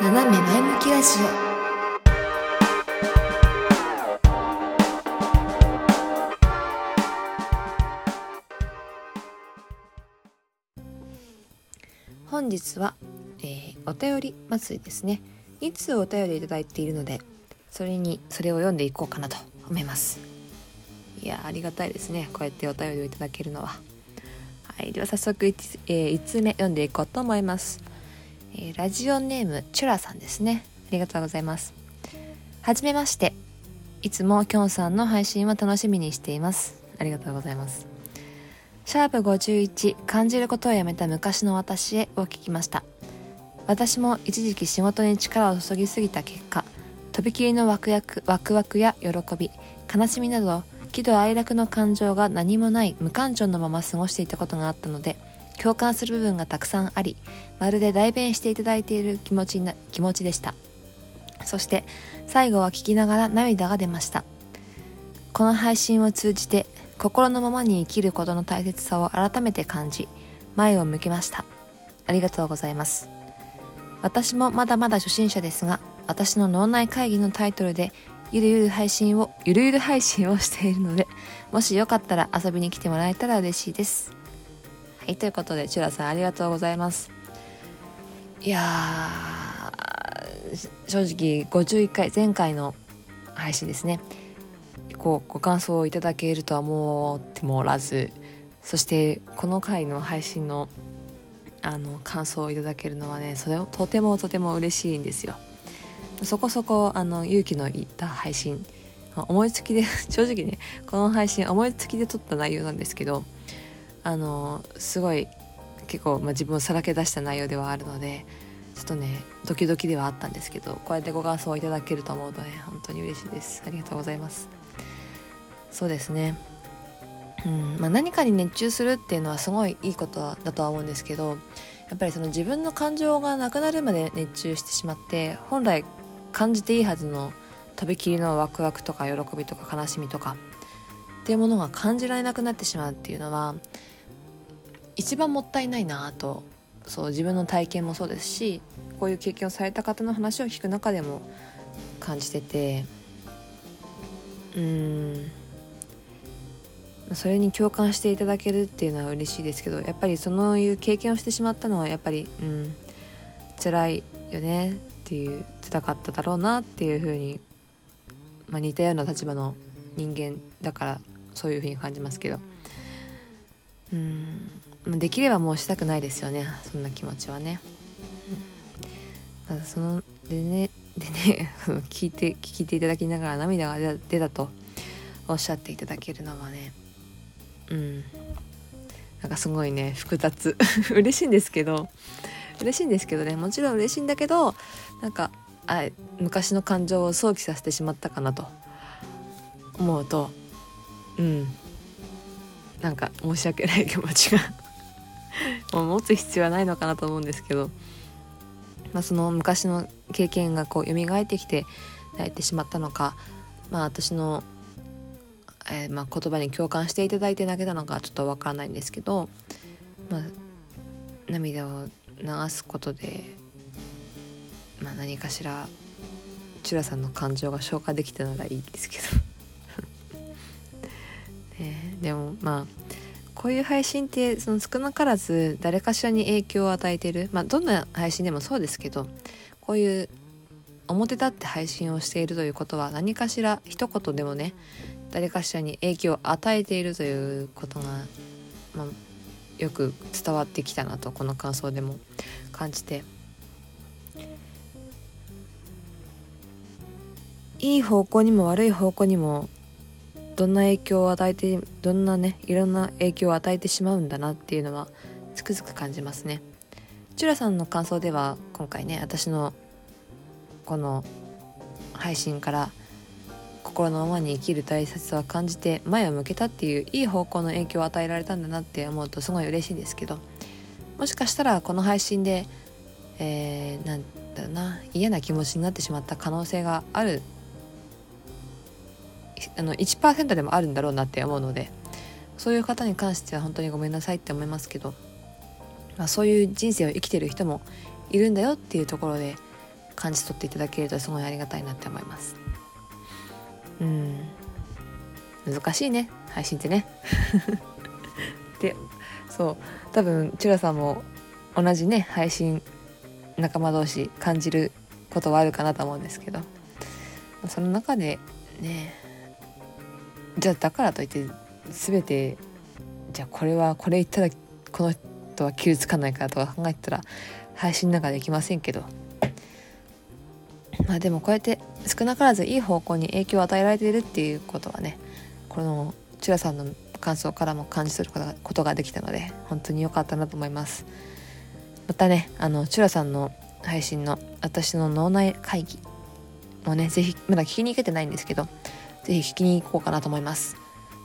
斜め前向きラジオ。本日は、えーお便り祭りですね。いつお便りいただいているのでそれにそれを読んでいこうかなと思います。いやありがたいですね。こうやってお便りをいただけるのは。はい。では早速 1,、えー、1通目読んでいこうと思います、えーラジオネームチュラさんですね。ありがとうございます。はじめまして。いつもきょんさんの配信を楽しみにしています。ありがとうございます。シャープ51感じることをやめた昔の私へを聞きました。私も一時期仕事に力を注ぎすぎた結果とびきりのワクワクワクワクや喜び悲しみなど喜怒哀楽の感情が何もない無感情のまま過ごしていたことがあったので共感する部分がたくさんありまるで代弁していただいている気持ちな気持ちでした。そして最後は聞きながら涙が出ました。この配信を通じて心のままに生きることの大切さを改めて感じ前を向きました。ありがとうございます。私もまだまだ初心者ですが私の脳内会議のタイトルでゆるゆる配信をゆるゆる配信をしているのでもしよかったら遊びに来てもらえたら嬉しいです。はいということでチュラさんありがとうございます。いや正直51回前回の配信ですね。こうご感想をいただけるとは思ってもおらずそしてこの回の配信のあの感想をいただけるのはねそれをとてもとても嬉しいんですよ。そこそこあの勇気のいった配信。思いつきで 正直ねこの配信思いつきで撮った内容なんですけどあのすごい結構、まあ、自分をさらけ出した内容ではあるのでちょっとねドキドキではあったんですけどこうやってご感想をいただけると思うとね本当に嬉しいです。ありがとうございます。そうですね。うんまあ、何かに熱中するっていうのはすごいいいことだとは思うんですけどやっぱりその自分の感情がなくなるまで熱中してしまって本来感じていいはずのとびきりのワクワクとか喜びとか悲しみとかっていうものが感じられなくなってしまうっていうのは一番もったいないなとそう自分の体験もそうですしこういう経験をされた方の話を聞く中でも感じててうんそれに共感していただけるっていうのは嬉しいですけどやっぱりそのいう経験をしてしまったのはやっぱりうん辛いよねっていう辛かっただろうなっていうふうに、まあ、似たような立場の人間だからそういうふうに感じますけど。うん。できればもうしたくないですよね。そんな気持ちはね。そのでねでね 聞いて聞いていただきながら涙が出た出たとおっしゃっていただけるのはね。うん。なんかすごいね複雑。嬉しいんですけど。嬉しいんですけどね。もちろん嬉しいんだけどなんかあ昔の感情を想起させてしまったかなと。思うと。うん。なんか申し訳ない気持ちが。もう持つ必要はないのかなと思うんですけど、まあ、その昔の経験がこう蘇ってきて泣いてしまったのかまあ私のえーまあ、言葉に共感していただいて泣けたのかちょっとわからないんですけど、まあ、涙を流すことで、まあ、何かしらチュラさんの感情が消化できたならいいですけど、ね、でもまあこういう配信ってその少なからず誰かしらに影響を与えてる、まあ、どんな配信でもそうですけどこういう表立って配信をしているということは何かしら一言でもね誰かしらに影響を与えているということが、まあ、よく伝わってきたなとこの感想でも感じて。いい方向にも悪い方向にもどんな影響を与えてどんなねいろんな影響を与えてしまうんだなっていうのはつくづく感じますね。チュラさんの感想では今回ね私のこの配信から心のままに生きる大切さを感じて前を向けたっていういい方向の影響を与えられたんだなって思うとすごい嬉しいんですけどもしかしたらこの配信で、えー、なんだろうな嫌な気持ちになってしまった可能性があるあの1%でもあるんだろうなって思うのでそういう方に関しては本当にごめんなさいって思いますけど、まあ、そういう人生を生きてる人もいるんだよっていうところで感じ取っていただけるとすごいありがたいなって思います。うん。難しいね。配信ってね。でそう。多分チュラさんも同じね配信仲間同士感じることはあるかなと思うんですけどその中でねじゃあだからといって全てじゃあこれはこれ言ったらこの人は傷つかないからとか考えたら配信なんかできませんけど。まあでもこうやって少なからずいい方向に影響を与えられているっていうことはねこのチュラさんの感想からも感じ取ることができたので本当に良かったなと思います。またねあのチュラさんの配信の私の脳内会議もね是非まだ聞きに行けてないんですけど是非聞きに行こうかなと思います。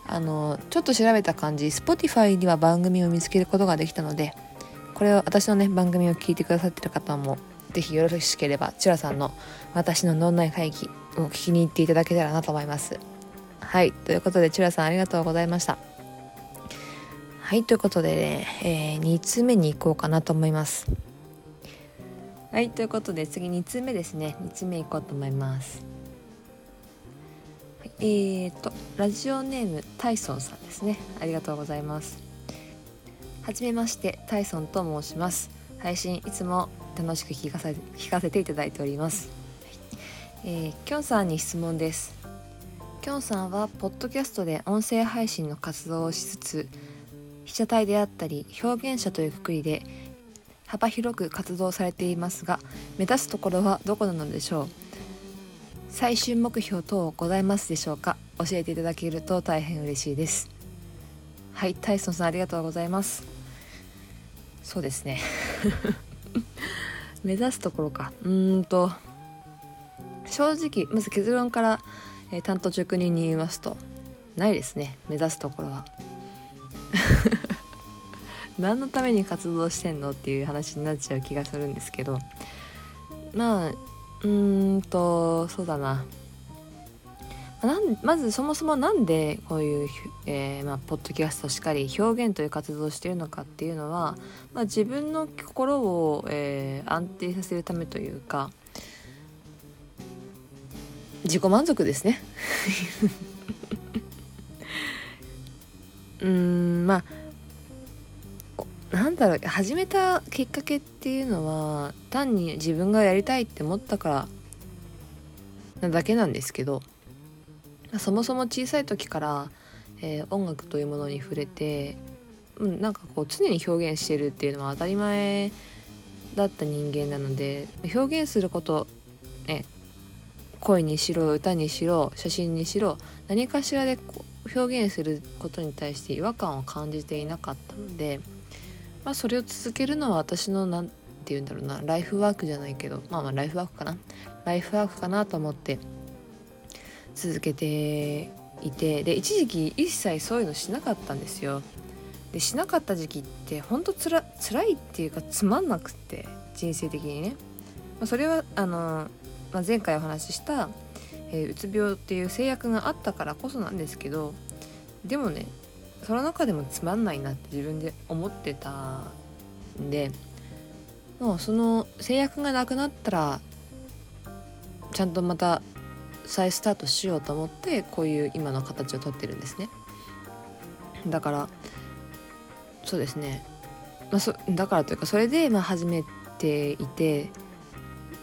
あのちょっと調べた感じ Spotify には番組を見つけることができたのでこれを私のね番組を聞いてくださってる方も是非よろしければチュラさんの私の脳内会議を聞きに行っていただけたらなと思います。はいということでチュラさんありがとうございました。はいということでね、えー、2通目に行こうかなと思います。はいということで次2通目ですね。2通目いこうと思います。えーとラジオネームタイソンさんですね。ありがとうございます。はじめましてタイソンと申します。配信いつも楽しく聞かせ聞かせていただいております、えー、きょんさんに質問です。きょんさんはポッドキャストで音声配信の活動をしつつ被写体であったり表現者というくくりで幅広く活動されていますが目指すところはどこなのでしょう？最終目標等ございますでしょうか？教えていただけると大変嬉しいです。はいタイソンさんありがとうございます。そうですね。目指すところか。うんと正直まず結論から、えー、担当直人に言いますとないですね。目指すところは。何のために活動してんの？っていう話になっちゃう気がするんですけどまあうーんとそうだな。なんまずそもそも何でこういう、えーまあ、ポッドキャストしっかり表現という活動をしているのかっていうのは、まあ、自分の心を、えー、安定させるためというか自己満足ですね。うんまあなんだろう始めたきっかけっていうのは単に自分がやりたいって思ったからなだけなんですけどそもそも小さい時から、えー、音楽というものに触れて、うん、なんかこう常に表現してるっていうのは当たり前だった人間なので表現することね声にしろ歌にしろ写真にしろ何かしらで表現することに対して違和感を感じていなかったので。まあ、それを続けるのは私の何て言うんだろうなライフワークじゃないけどまあまあライフワークかな。ライフワークかなと思って続けていてで一時期一切そういうのしなかったんですよ。でしなかった時期ってほんとつら辛いっていうかつまんなくって人生的にね、まあ、それはあの、まあ、前回お話しした、えー、うつ病っていう制約があったからこそなんですけどでもねその中でもつまんないなって自分で思ってたんでもうその制約がなくなったらちゃんとまた再スタートしようと思ってこういう今の形をとってるんですね。だからそうですね、まあ、そだからというかそれでまあ始めていて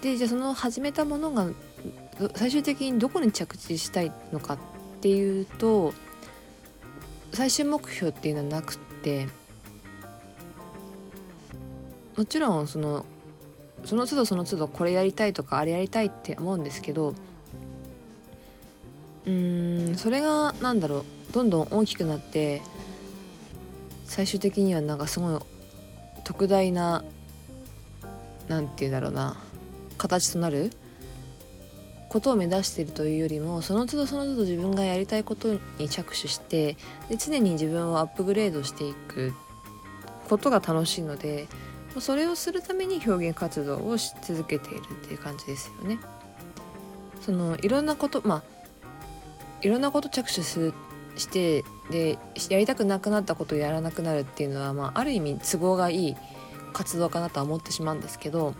でじゃあその始めたものが最終的にどこに着地したいのかっていうと最終目標っていうのはなくてもちろんそのその都度その都度これやりたいとかあれやりたいって思うんですけどうんそれが何だろうどんどん大きくなって最終的にはなんかすごい特大な何て言うんだろうな形となることを目指しているというよりもその都度その都度自分がやりたいことに着手してで常に自分をアップグレードしていくことが楽しいのでそれをするために表現活動をし続けているっていう感じですよね。そのいろんなことまあいろんなこと着手するしてでやりたくなくなったことをやらなくなるっていうのは、まあ、ある意味都合がいい活動かなとは思ってしまうんですけど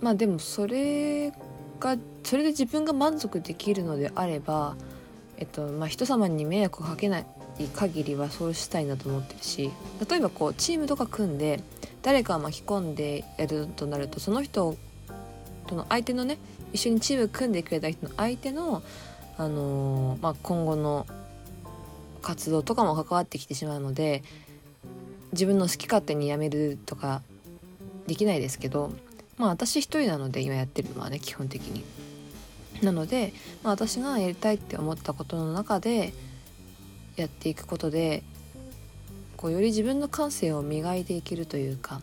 まあでもそれがそれで自分が満足できるのであればえっとまあ人様に迷惑をかけない限りはそうしたいなと思ってるし例えばこうチームとか組んで誰かを巻き込んでやるとなるとその人との相手のね一緒にチーム組んでくれた人の相手の、あのー、まあ、今後の活動とかも関わってきてしまうので自分の好き勝手に辞めるとかできないですけどまあ私一人なので今やってるのはね基本的に。なので、まあ、私がやりたいって思ったことの中でやっていくことでこうより自分の感性を磨いていけるというか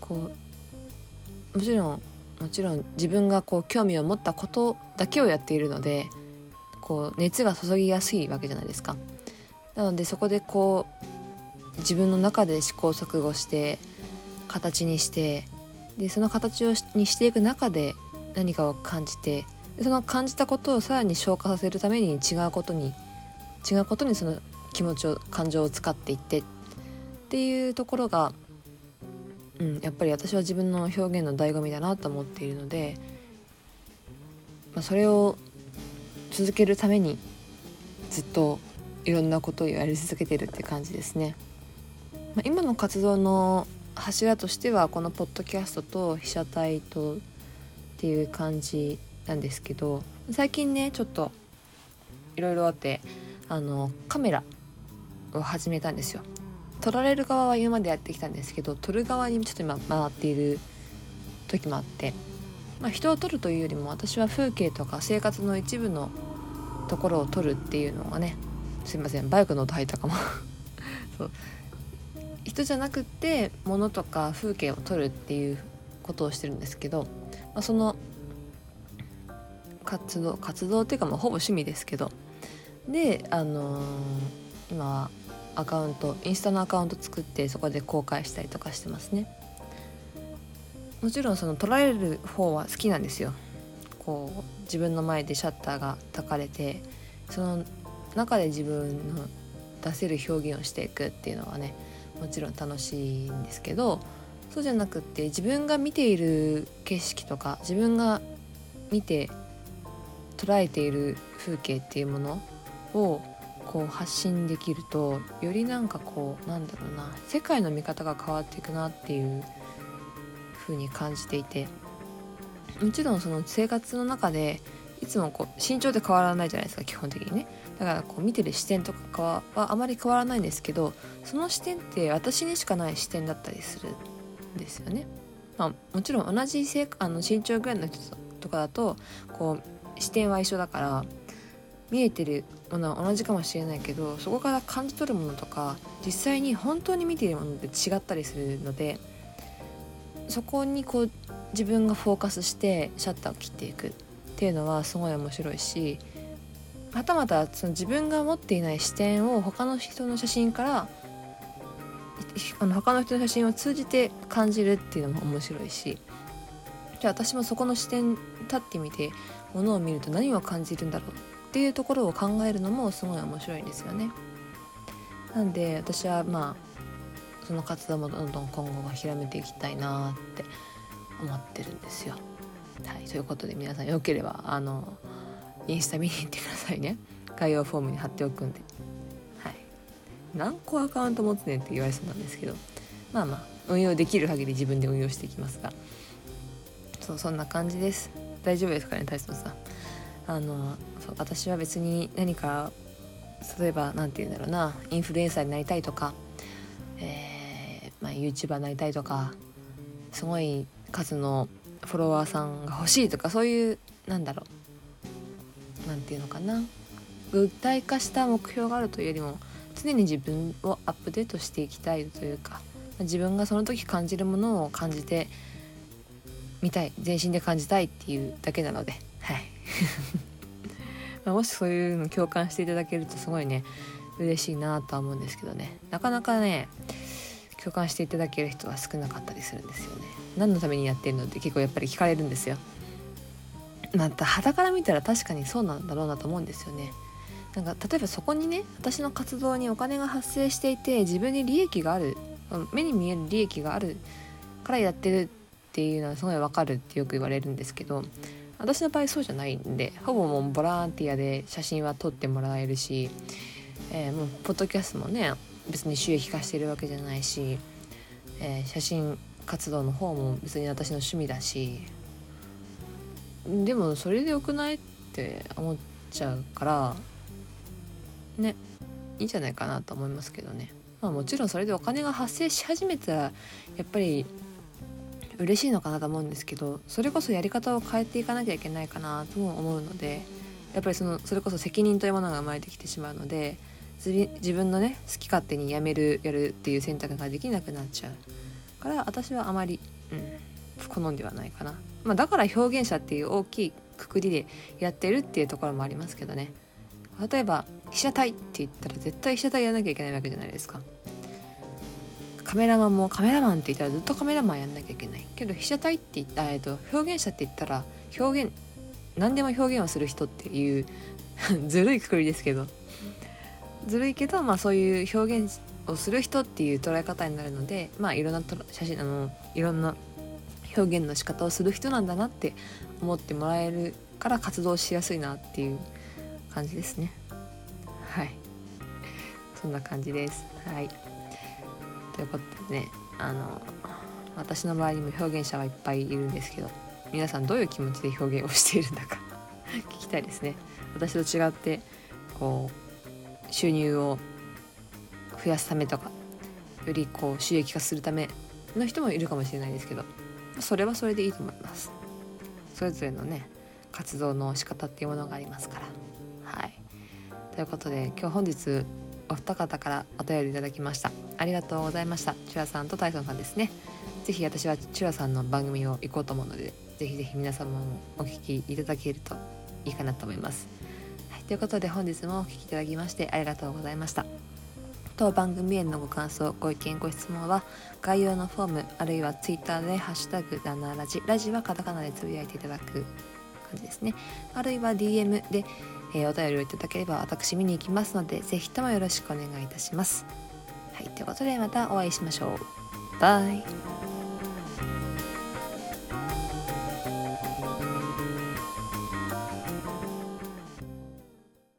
こうもちろんもちろん自分がこう興味を持ったことだけをやっているのでこう熱が注ぎやすいわけじゃないですか。なのでそこでこう自分の中で試行錯誤して形にしてでその形をにしていく中で何かを感じてその感じたことをさらに消化させるために違うことに違うことにその気持ちを感情を使っていってっていうところが、うん、やっぱり私は自分の表現の醍醐味だなと思っているので、まあ、それを続けるためにずっといろんなことをやり続けてるって感じですね。まあ、今の活動の柱としてはこのポッドキャストと被写体とっていう感じなんですけど最近ねちょっといろいろあってあのカメラを始めたんですよ。撮られる側は今までやってきたんですけど撮る側にちょっと今回っている時もあって、まあ、人を撮るというよりも私は風景とか生活の一部のところを撮るっていうのがねすいませんバイクの音入ったかも。そう。人じゃなくって物とか風景を撮るっていうことをしてるんですけど、まあ、その活動活動っていうかもうほぼ趣味ですけどであのー、今はアカウントインスタのアカウント作ってそこで公開したりとかしてますね。もちろんその撮られる方は好きなんですよ。こう自分の前でシャッターがたかれてその中で自分の出せる表現をしていくっていうのはねもちろん楽しいんですけどそうじゃなくって自分が見ている景色とか自分が見て捉えている風景っていうものをこう発信できるとよりなんかこうなんだろうな世界の見方が変わっていくなっていう風に感じていてもちろんその生活の中でいつもこう身長って変わらないじゃないですか基本的にね。だからこう見てる視点とかはあまり変わらないんですけどその視点って私にしかない視点だったりするんですよね。まあ、もちろん同じせあの身長ぐらいの人とかだとこう視点は一緒だから見えてるものは同じかもしれないけどそこから感じ取るものとか実際に本当に見ているものって違ったりするのでそこにこう自分がフォーカスしてシャッターを切っていくっていうのはすごい面白いしはたまたその自分が持っていない視点を他の人の写真からあの他の人の写真を通じて感じるっていうのも面白いしじゃあ私もそこの視点立ってみてものを見ると何を感じるんだろうっていうところを考えるのもすごい面白いんですよね。なんで私はまあその活動もどんどん今後は広めていきたいなって思ってるんですよ。はい、ということで皆さんよければあのインスタ見に行ってくださいね。概要フォームに貼っておくんで、はい、何個アカウント持つねんって言われそうなんですけど。まあまあ運用できる限り自分で運用していきますが。そうそんな感じです。大丈夫ですかね大将さん。あのそう私は別に何か例えば何て言うんだろうな。インフルエンサーになりたいとか、えーまあ、YouTuber になりたいとか。すごい数のフォロワーさんが欲しいとかそういうなんだろう。何て言うのかな。具体化した目標があるというよりも常に自分をアップデートしていきたいというか自分がその時感じるものを感じてみたい全身で感じたいっていうだけなのではい。もしそういうの共感していただけるとすごいね嬉しいなとは思うんですけどね。なかなかね共感していただける人は少なかったりするんですよね。何のためにやってるのって結構やっぱり聞かれるんですよ。また肌から見たら確かにそうなんだろうなと思うんですよね。なんか例えばそこにね私の活動にお金が発生していて自分に利益がある目に見える利益があるからやってるっていうのはすごいわかるってよく言われるんですけど私の場合そうじゃないんでほぼもうボランティアで写真は撮ってもらえるし、えー、もうポッドキャストもね別に収益化してるわけじゃないし、えー、写真活動の方も別に私の趣味だしでもそれでよくないって思っちゃうからねいいんじゃないかなと思いますけどね。まあもちろんそれでお金が発生し始めたらやっぱり嬉しいのかなと思うんですけどそれこそやり方を変えていかなきゃいけないかなとも思うのでやっぱりそのそれこそ責任というものが生まれてきてしまうので自分のね好き勝手にやめるやるっていう選択ができなくなっちゃうから私はあまり、うん、好んではないかな、まあ、だから表現者っていう大きいくくりでやってるっていうところもありますけどね。例えば被写体って言ったら絶対被写体やらなきゃいけないわけじゃないですか。カメラマンもカメラマンって言ったらずっとカメラマンやんなきゃいけない。けど被写体って言った、えっと、表現者って言ったら表現何でも表現をする人っていう ずるいくくりですけど。ずるいけど、まあ、そういう表現をする人っていう捉え方になるので、まあ、いろんな写真あのいろんな表現の仕方をする人なんだなって思ってもらえるから活動しやすいなっていう感じですね。はい。そんな感じです。はい。ということでねあの私の周りにも表現者はいっぱいいるんですけど皆さんどういう気持ちで表現をしているんだか 聞きたいですね。私と違ってこう収入を増やすためとかよりこう収益化するための人もいるかもしれないですけどそれはそれでいいと思います。それぞれのね活動の仕方っていうものがありますから。はい。ということで今日本日お二方からお便りいただきました。ありがとうございました。チュラさんとタイソンさんですね。ぜひ私はチュラさんの番組を行こうと思うのでぜひぜひ皆様もお聞きいただけるといいかなと思います、はい、ということで本日もお聴きいただきましてありがとうございました。当番組へのご感想ご意見ご質問は概要のフォームあるいは Twitter で「ハッシュタグダナラジ」ラジはカタカナでつぶやいていただく感じですねあるいは DM でえー、お便りをいただければ私見に行きますので是非ともよろしくお願いいたします。はい、ということでまたお会いしましょう。バイ。